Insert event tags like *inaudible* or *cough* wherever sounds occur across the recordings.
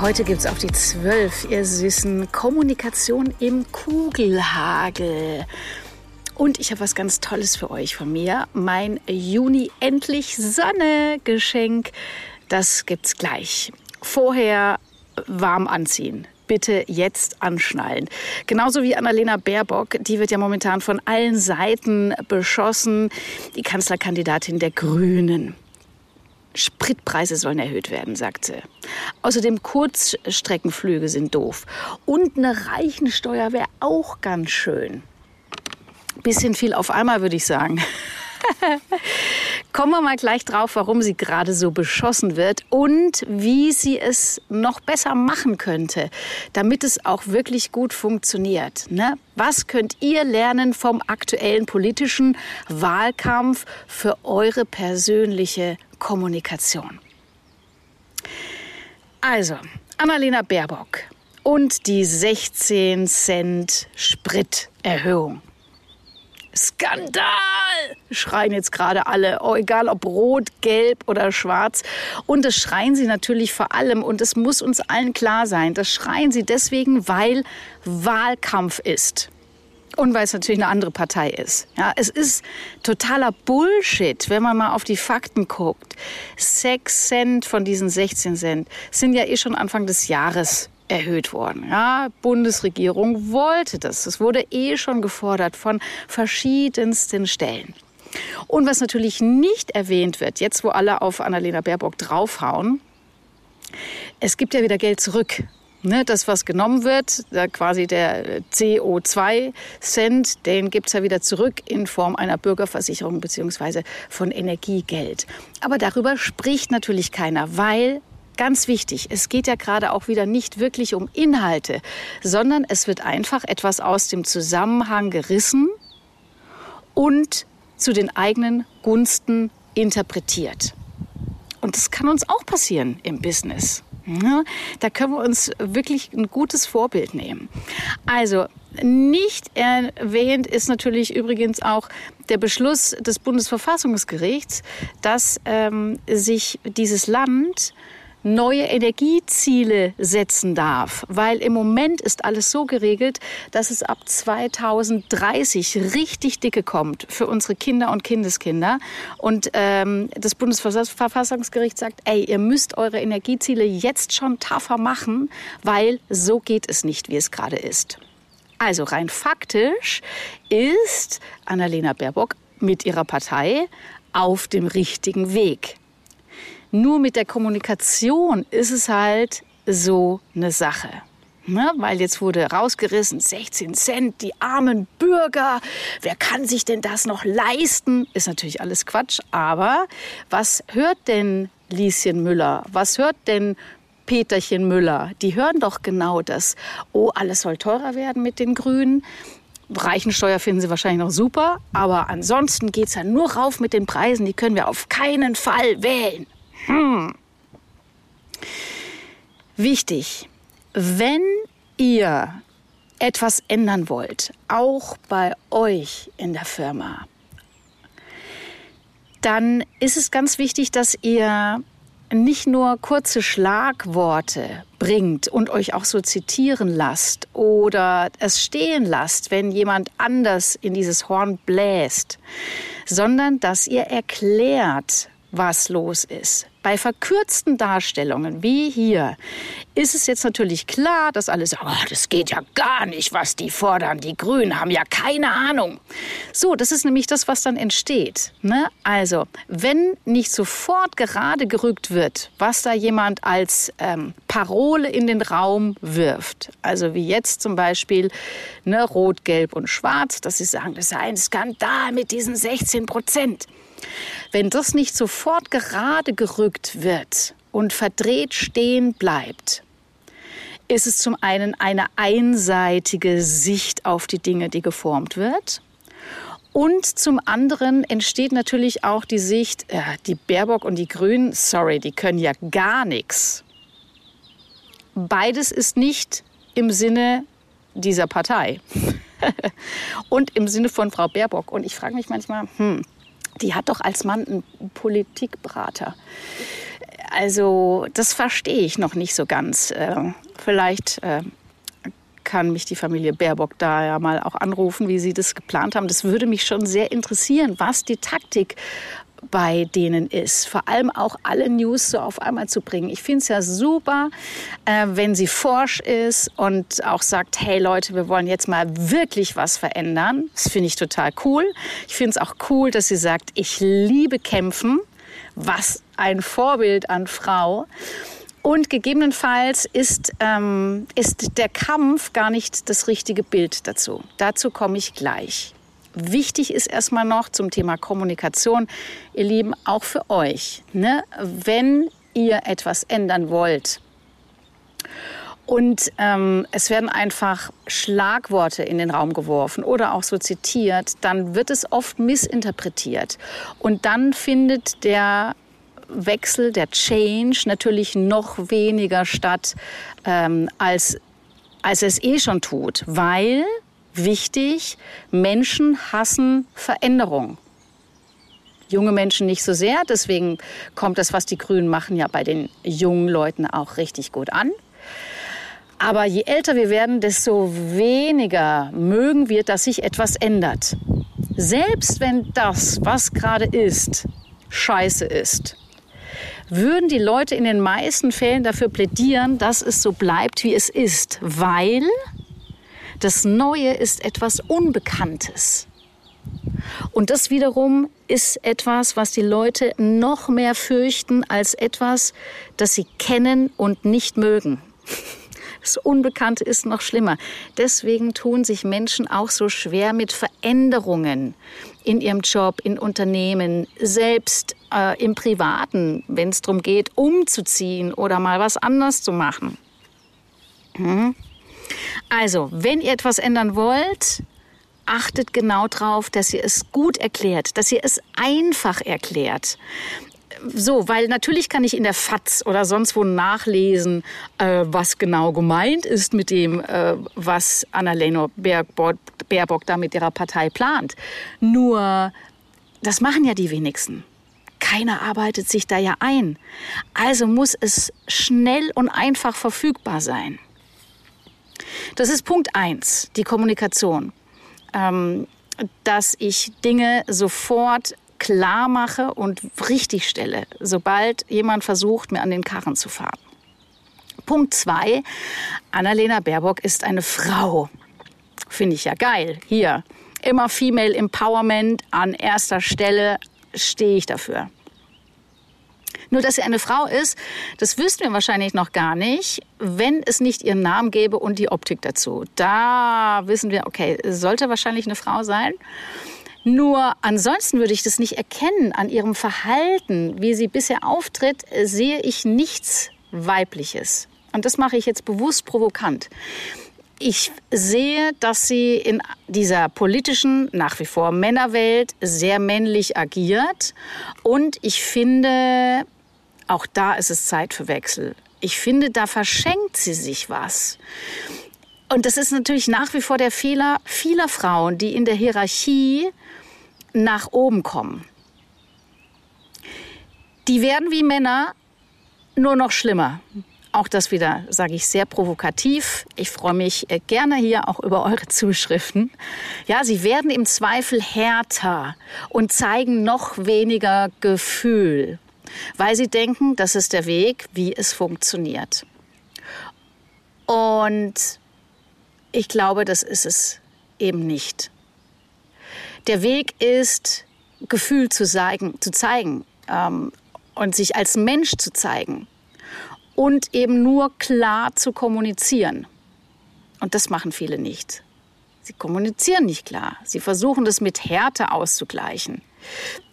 Heute gibt's auf die Zwölf, ihr Süßen, Kommunikation im Kugelhagel. Und ich habe was ganz Tolles für euch von mir. Mein Juni endlich Sonne Geschenk. Das gibt's gleich. Vorher warm anziehen. Bitte jetzt anschnallen. Genauso wie Annalena Baerbock, die wird ja momentan von allen Seiten beschossen. Die Kanzlerkandidatin der Grünen. Spritpreise sollen erhöht werden, sagt sie. Außerdem Kurzstreckenflüge sind doof. Und eine Reichensteuer wäre auch ganz schön. Bisschen viel auf einmal, würde ich sagen. *laughs* Kommen wir mal gleich drauf, warum sie gerade so beschossen wird und wie sie es noch besser machen könnte, damit es auch wirklich gut funktioniert. Ne? Was könnt ihr lernen vom aktuellen politischen Wahlkampf für eure persönliche Kommunikation? Also, Annalena Baerbock und die 16 Cent Spriterhöhung. Skandal! Schreien jetzt gerade alle, oh, egal ob rot, gelb oder schwarz. Und das schreien sie natürlich vor allem, und es muss uns allen klar sein, das schreien sie deswegen, weil Wahlkampf ist. Und weil es natürlich eine andere Partei ist. Ja, es ist totaler Bullshit, wenn man mal auf die Fakten guckt. Sechs Cent von diesen 16 Cent sind ja eh schon Anfang des Jahres erhöht worden. Ja, Bundesregierung wollte das. Es wurde eh schon gefordert von verschiedensten Stellen. Und was natürlich nicht erwähnt wird, jetzt wo alle auf Annalena Baerbock draufhauen, es gibt ja wieder Geld zurück. Ne, das, was genommen wird, quasi der CO2-Cent, den gibt es ja wieder zurück in Form einer Bürgerversicherung bzw. von Energiegeld. Aber darüber spricht natürlich keiner, weil Ganz wichtig, es geht ja gerade auch wieder nicht wirklich um Inhalte, sondern es wird einfach etwas aus dem Zusammenhang gerissen und zu den eigenen Gunsten interpretiert. Und das kann uns auch passieren im Business. Ja, da können wir uns wirklich ein gutes Vorbild nehmen. Also nicht erwähnt ist natürlich übrigens auch der Beschluss des Bundesverfassungsgerichts, dass ähm, sich dieses Land neue Energieziele setzen darf, weil im Moment ist alles so geregelt, dass es ab 2030 richtig dicke kommt für unsere Kinder und Kindeskinder. Und ähm, das Bundesverfassungsgericht sagt, ey, ihr müsst eure Energieziele jetzt schon tougher machen, weil so geht es nicht, wie es gerade ist. Also rein faktisch ist Annalena Baerbock mit ihrer Partei auf dem richtigen Weg. Nur mit der Kommunikation ist es halt so eine Sache. Ne? Weil jetzt wurde rausgerissen, 16 Cent, die armen Bürger, wer kann sich denn das noch leisten? Ist natürlich alles Quatsch, aber was hört denn Lieschen Müller? Was hört denn Peterchen Müller? Die hören doch genau das. Oh, alles soll teurer werden mit den Grünen. Reichensteuer finden sie wahrscheinlich noch super, aber ansonsten geht es ja nur rauf mit den Preisen, die können wir auf keinen Fall wählen. Hm. Wichtig, wenn ihr etwas ändern wollt, auch bei euch in der Firma, dann ist es ganz wichtig, dass ihr nicht nur kurze Schlagworte bringt und euch auch so zitieren lasst oder es stehen lasst, wenn jemand anders in dieses Horn bläst, sondern dass ihr erklärt, was los ist. Bei verkürzten Darstellungen wie hier ist es jetzt natürlich klar, dass alle sagen, oh, das geht ja gar nicht, was die fordern. Die Grünen haben ja keine Ahnung. So, das ist nämlich das, was dann entsteht. Ne? Also, wenn nicht sofort gerade gerückt wird, was da jemand als ähm, Parole in den Raum wirft, also wie jetzt zum Beispiel ne, Rot, Gelb und Schwarz, dass sie sagen, das ist ein Skandal mit diesen 16 Prozent. Wenn das nicht sofort gerade gerückt wird und verdreht stehen bleibt, ist es zum einen eine einseitige Sicht auf die Dinge, die geformt wird. Und zum anderen entsteht natürlich auch die Sicht, äh, die Baerbock und die Grünen, sorry, die können ja gar nichts. Beides ist nicht im Sinne dieser Partei *laughs* und im Sinne von Frau Baerbock. Und ich frage mich manchmal, hm, die hat doch als Mann einen Politikberater. Also das verstehe ich noch nicht so ganz. Äh, vielleicht äh, kann mich die Familie Baerbock da ja mal auch anrufen, wie sie das geplant haben. Das würde mich schon sehr interessieren, was die Taktik bei denen ist. Vor allem auch alle News so auf einmal zu bringen. Ich finde es ja super, äh, wenn sie forsch ist und auch sagt, hey Leute, wir wollen jetzt mal wirklich was verändern. Das finde ich total cool. Ich finde es auch cool, dass sie sagt, ich liebe kämpfen. Was ein Vorbild an Frau. Und gegebenenfalls ist, ähm, ist der Kampf gar nicht das richtige Bild dazu. Dazu komme ich gleich. Wichtig ist erstmal noch zum Thema Kommunikation, ihr Lieben, auch für euch. Ne? Wenn ihr etwas ändern wollt, und ähm, es werden einfach Schlagworte in den Raum geworfen oder auch so zitiert, dann wird es oft missinterpretiert. Und dann findet der Wechsel, der Change natürlich noch weniger statt, ähm, als, als es eh schon tut. Weil, wichtig, Menschen hassen Veränderung. Junge Menschen nicht so sehr, deswegen kommt das, was die Grünen machen, ja bei den jungen Leuten auch richtig gut an. Aber je älter wir werden, desto weniger mögen wir, dass sich etwas ändert. Selbst wenn das, was gerade ist, scheiße ist, würden die Leute in den meisten Fällen dafür plädieren, dass es so bleibt, wie es ist, weil das Neue ist etwas Unbekanntes. Und das wiederum ist etwas, was die Leute noch mehr fürchten als etwas, das sie kennen und nicht mögen. *laughs* Das Unbekannte ist noch schlimmer. Deswegen tun sich Menschen auch so schwer mit Veränderungen in ihrem Job, in Unternehmen, selbst äh, im Privaten, wenn es darum geht, umzuziehen oder mal was anders zu machen. Hm? Also, wenn ihr etwas ändern wollt, achtet genau darauf, dass ihr es gut erklärt, dass ihr es einfach erklärt so, weil natürlich kann ich in der FAZ oder sonst wo nachlesen, äh, was genau gemeint ist mit dem, äh, was Annalena Baerbock, Baerbock da mit ihrer Partei plant. Nur, das machen ja die wenigsten. Keiner arbeitet sich da ja ein. Also muss es schnell und einfach verfügbar sein. Das ist Punkt eins, die Kommunikation. Ähm, dass ich Dinge sofort klar mache und richtig stelle, sobald jemand versucht, mir an den Karren zu fahren. Punkt zwei, Annalena Baerbock ist eine Frau. Finde ich ja geil. Hier, immer Female Empowerment an erster Stelle stehe ich dafür. Nur, dass sie eine Frau ist, das wüssten wir wahrscheinlich noch gar nicht, wenn es nicht ihren Namen gäbe und die Optik dazu. Da wissen wir, okay, sollte wahrscheinlich eine Frau sein. Nur ansonsten würde ich das nicht erkennen. An ihrem Verhalten, wie sie bisher auftritt, sehe ich nichts Weibliches. Und das mache ich jetzt bewusst provokant. Ich sehe, dass sie in dieser politischen, nach wie vor Männerwelt sehr männlich agiert. Und ich finde, auch da ist es Zeit für Wechsel. Ich finde, da verschenkt sie sich was. Und das ist natürlich nach wie vor der Fehler vieler Frauen, die in der Hierarchie nach oben kommen. Die werden wie Männer nur noch schlimmer. Auch das wieder sage ich sehr provokativ. Ich freue mich äh, gerne hier auch über eure Zuschriften. Ja, sie werden im Zweifel härter und zeigen noch weniger Gefühl, weil sie denken, das ist der Weg, wie es funktioniert. Und ich glaube, das ist es eben nicht. Der Weg ist, Gefühl zu zeigen, zu zeigen ähm, und sich als Mensch zu zeigen und eben nur klar zu kommunizieren. Und das machen viele nicht. Sie kommunizieren nicht klar. Sie versuchen das mit Härte auszugleichen.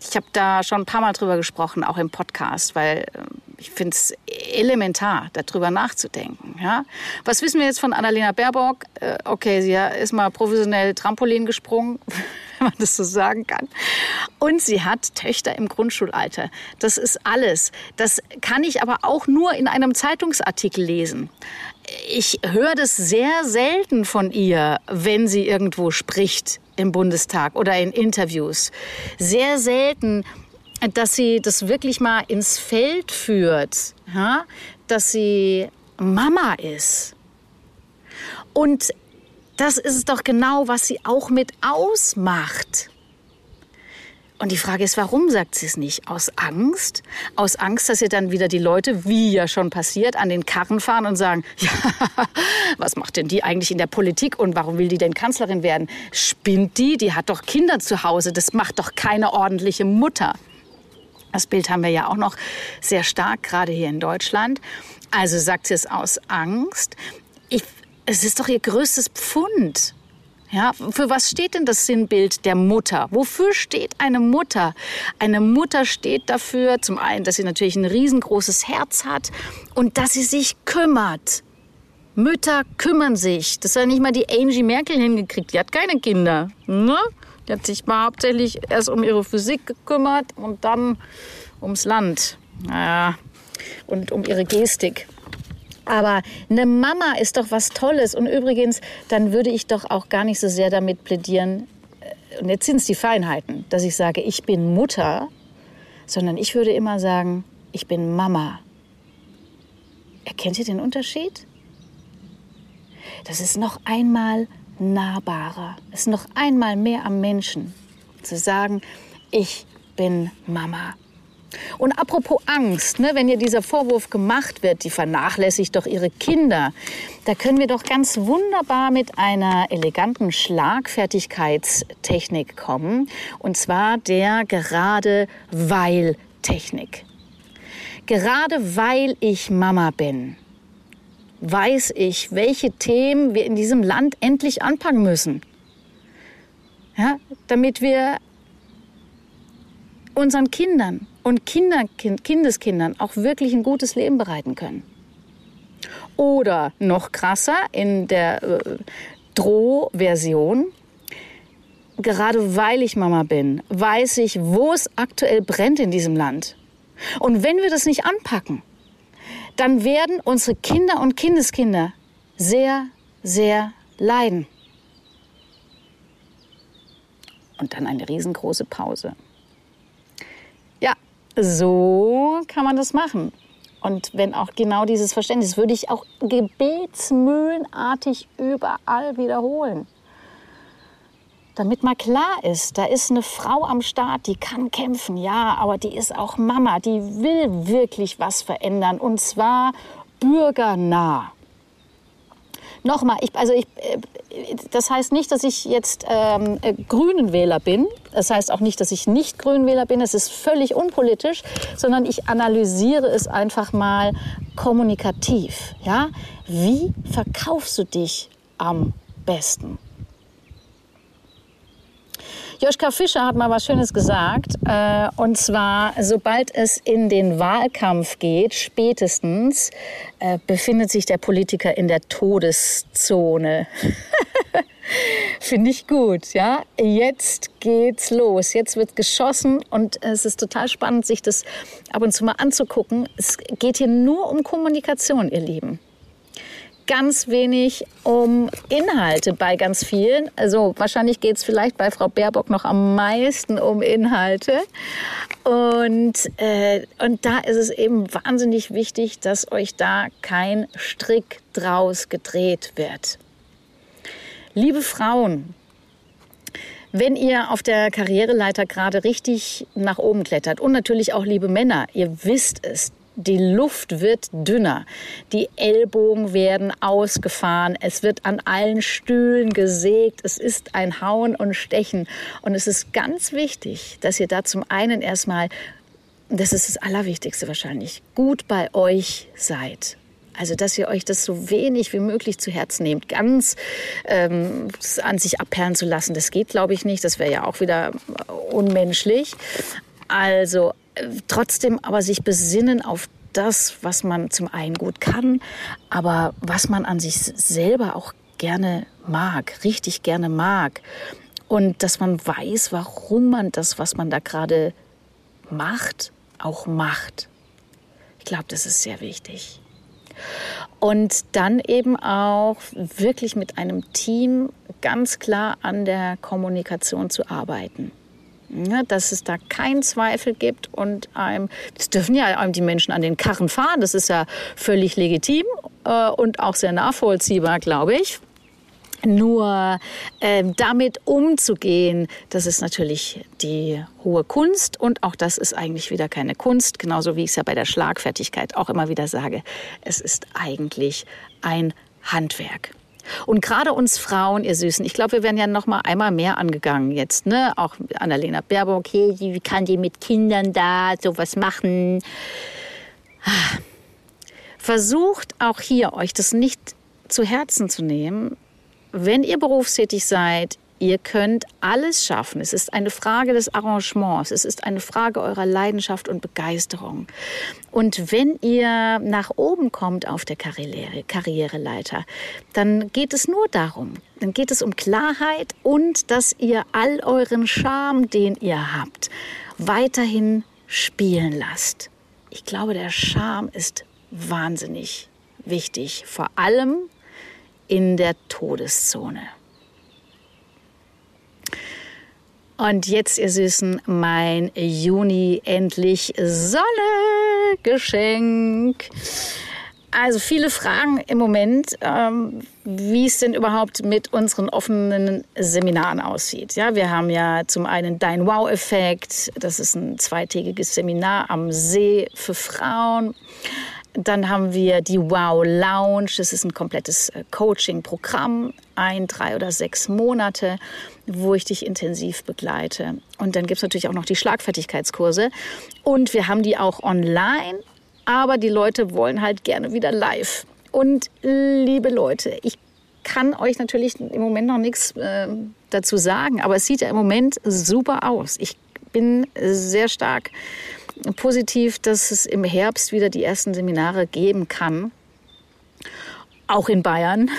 Ich habe da schon ein paar Mal drüber gesprochen, auch im Podcast, weil ähm, ich finde es elementar, darüber nachzudenken. Ja? Was wissen wir jetzt von Annalena Baerbock? Äh, okay, sie ist mal professionell Trampolin gesprungen, *laughs* man das so sagen kann. Und sie hat Töchter im Grundschulalter. Das ist alles. Das kann ich aber auch nur in einem Zeitungsartikel lesen. Ich höre das sehr selten von ihr, wenn sie irgendwo spricht im Bundestag oder in Interviews. Sehr selten, dass sie das wirklich mal ins Feld führt, ja? dass sie Mama ist. Und das ist doch genau, was sie auch mit ausmacht. Und die Frage ist, warum sagt sie es nicht? Aus Angst? Aus Angst, dass ihr dann wieder die Leute, wie ja schon passiert, an den Karren fahren und sagen, *laughs* ja, was macht denn die eigentlich in der Politik und warum will die denn Kanzlerin werden? Spinnt die? Die hat doch Kinder zu Hause. Das macht doch keine ordentliche Mutter. Das Bild haben wir ja auch noch sehr stark, gerade hier in Deutschland. Also sagt sie es aus Angst. Ich, es ist doch ihr größtes Pfund. Ja, für was steht denn das Sinnbild der Mutter? Wofür steht eine Mutter? Eine Mutter steht dafür, zum einen, dass sie natürlich ein riesengroßes Herz hat und dass sie sich kümmert. Mütter kümmern sich. Das hat nicht mal die Angie Merkel hingekriegt. Die hat keine Kinder. Ne? Die hat sich mal hauptsächlich erst um ihre Physik gekümmert und dann ums Land. Naja, und um ihre Gestik. Aber eine Mama ist doch was Tolles. Und übrigens, dann würde ich doch auch gar nicht so sehr damit plädieren, äh, und jetzt sind es die Feinheiten, dass ich sage, ich bin Mutter, sondern ich würde immer sagen, ich bin Mama. Erkennt ihr den Unterschied? Das ist noch einmal nahbarer, es ist noch einmal mehr am Menschen, zu sagen, ich bin Mama. Und apropos Angst, ne, wenn ihr dieser Vorwurf gemacht wird, die vernachlässigt doch ihre Kinder, da können wir doch ganz wunderbar mit einer eleganten Schlagfertigkeitstechnik kommen. Und zwar der gerade weil Technik. Gerade weil ich Mama bin, weiß ich, welche Themen wir in diesem Land endlich anpacken müssen. Ja, damit wir unseren Kindern und Kinder, Kindeskindern auch wirklich ein gutes Leben bereiten können. Oder noch krasser in der äh, Drohversion. Gerade weil ich Mama bin, weiß ich, wo es aktuell brennt in diesem Land. Und wenn wir das nicht anpacken, dann werden unsere Kinder und Kindeskinder sehr, sehr leiden. Und dann eine riesengroße Pause. So kann man das machen. Und wenn auch genau dieses Verständnis, würde ich auch gebetsmühlenartig überall wiederholen. Damit mal klar ist, da ist eine Frau am Start, die kann kämpfen, ja, aber die ist auch Mama, die will wirklich was verändern und zwar bürgernah. Nochmal, ich, also ich, äh, das heißt nicht, dass ich jetzt ähm, äh, Grünenwähler bin. Das heißt auch nicht, dass ich nicht Grünenwähler bin. Es ist völlig unpolitisch, sondern ich analysiere es einfach mal kommunikativ. Ja? Wie verkaufst du dich am besten? Joschka Fischer hat mal was Schönes gesagt. Äh, und zwar, sobald es in den Wahlkampf geht, spätestens, äh, befindet sich der Politiker in der Todeszone. *laughs* Finde ich gut, ja. Jetzt geht's los. Jetzt wird geschossen und es ist total spannend, sich das ab und zu mal anzugucken. Es geht hier nur um Kommunikation, ihr Lieben ganz wenig um Inhalte bei ganz vielen. Also wahrscheinlich geht es vielleicht bei Frau Baerbock noch am meisten um Inhalte. Und, äh, und da ist es eben wahnsinnig wichtig, dass euch da kein Strick draus gedreht wird. Liebe Frauen, wenn ihr auf der Karriereleiter gerade richtig nach oben klettert und natürlich auch liebe Männer, ihr wisst es, die Luft wird dünner, die Ellbogen werden ausgefahren, es wird an allen Stühlen gesägt, es ist ein Hauen und Stechen. Und es ist ganz wichtig, dass ihr da zum einen erstmal, das ist das Allerwichtigste wahrscheinlich, gut bei euch seid. Also, dass ihr euch das so wenig wie möglich zu Herzen nehmt, ganz ähm, an sich abperlen zu lassen. Das geht, glaube ich, nicht. Das wäre ja auch wieder unmenschlich. Also trotzdem aber sich besinnen auf das, was man zum einen gut kann, aber was man an sich selber auch gerne mag, richtig gerne mag. Und dass man weiß, warum man das, was man da gerade macht, auch macht. Ich glaube, das ist sehr wichtig. Und dann eben auch wirklich mit einem Team ganz klar an der Kommunikation zu arbeiten. Ja, dass es da keinen Zweifel gibt und einem, das dürfen ja einem die Menschen an den Karren fahren, das ist ja völlig legitim äh, und auch sehr nachvollziehbar, glaube ich. Nur äh, damit umzugehen, das ist natürlich die hohe Kunst und auch das ist eigentlich wieder keine Kunst, genauso wie ich es ja bei der Schlagfertigkeit auch immer wieder sage. Es ist eigentlich ein Handwerk. Und gerade uns Frauen, ihr Süßen, ich glaube, wir werden ja noch mal einmal mehr angegangen jetzt, ne? Auch Annalena Baerbock, hey, wie kann die mit Kindern da sowas machen? Versucht auch hier euch das nicht zu Herzen zu nehmen, wenn ihr berufstätig seid, ihr könnt alles schaffen. Es ist eine Frage des Arrangements. Es ist eine Frage eurer Leidenschaft und Begeisterung. Und wenn ihr nach oben kommt auf der Karriere, Karriereleiter, dann geht es nur darum, dann geht es um Klarheit und dass ihr all euren Charme, den ihr habt, weiterhin spielen lasst. Ich glaube, der Charme ist wahnsinnig wichtig, vor allem in der Todeszone. Und jetzt, ihr Süßen, mein Juni endlich Sonne-Geschenk. Also viele Fragen im Moment, ähm, wie es denn überhaupt mit unseren offenen Seminaren aussieht. Ja, wir haben ja zum einen Dein Wow-Effekt, das ist ein zweitägiges Seminar am See für Frauen. Dann haben wir die Wow Lounge. Das ist ein komplettes äh, Coaching-Programm, ein, drei oder sechs Monate, wo ich dich intensiv begleite. Und dann gibt es natürlich auch noch die Schlagfertigkeitskurse. Und wir haben die auch online, aber die Leute wollen halt gerne wieder live. Und liebe Leute, ich kann euch natürlich im Moment noch nichts äh, dazu sagen, aber es sieht ja im Moment super aus. Ich bin sehr stark positiv, dass es im Herbst wieder die ersten Seminare geben kann. Auch in Bayern.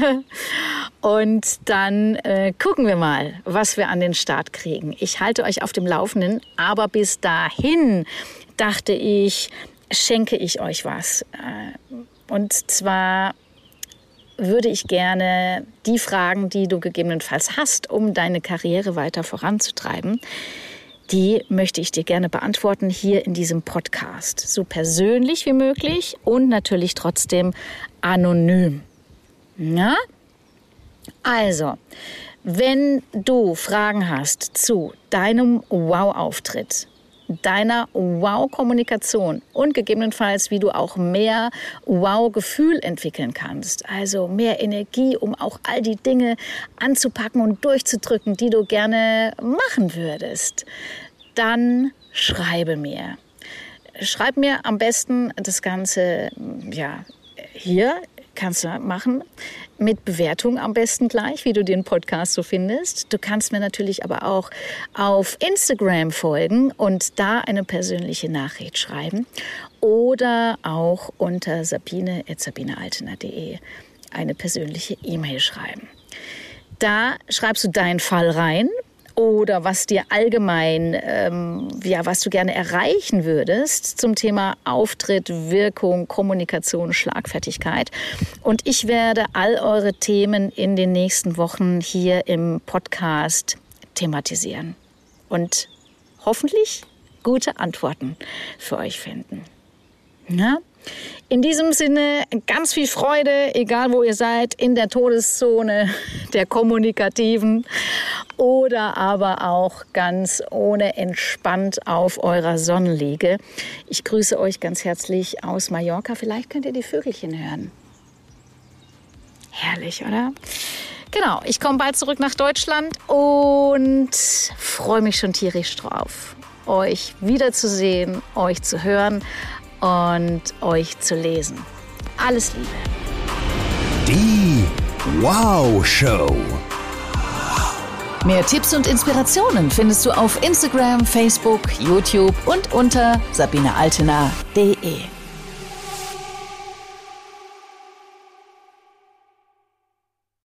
*laughs* Und dann äh, gucken wir mal, was wir an den Start kriegen. Ich halte euch auf dem Laufenden, aber bis dahin dachte ich, schenke ich euch was. Äh, und zwar würde ich gerne die Fragen, die du gegebenenfalls hast, um deine Karriere weiter voranzutreiben, die möchte ich dir gerne beantworten hier in diesem Podcast. So persönlich wie möglich und natürlich trotzdem anonym. Ja? Also, wenn du Fragen hast zu deinem Wow-Auftritt, deiner Wow-Kommunikation und gegebenenfalls, wie du auch mehr Wow-Gefühl entwickeln kannst. Also mehr Energie, um auch all die Dinge anzupacken und durchzudrücken, die du gerne machen würdest. Dann schreibe mir. Schreib mir am besten das Ganze, ja, hier kannst du machen mit Bewertung am besten gleich, wie du den Podcast so findest. Du kannst mir natürlich aber auch auf Instagram folgen und da eine persönliche Nachricht schreiben oder auch unter sabine.sabinealtener.de eine persönliche E-Mail schreiben. Da schreibst du deinen Fall rein oder was dir allgemein, ähm, ja, was du gerne erreichen würdest zum Thema Auftritt, Wirkung, Kommunikation, Schlagfertigkeit. Und ich werde all eure Themen in den nächsten Wochen hier im Podcast thematisieren und hoffentlich gute Antworten für euch finden. Na? In diesem Sinne ganz viel Freude, egal wo ihr seid, in der Todeszone der Kommunikativen oder aber auch ganz ohne entspannt auf eurer Sonnenliege. Ich grüße euch ganz herzlich aus Mallorca. Vielleicht könnt ihr die Vögelchen hören. Herrlich, oder? Genau, ich komme bald zurück nach Deutschland und freue mich schon tierisch drauf, euch wiederzusehen, euch zu hören und euch zu lesen. Alles Liebe. Die Wow Show. Mehr Tipps und Inspirationen findest du auf Instagram, Facebook, YouTube und unter sabinealtener.de.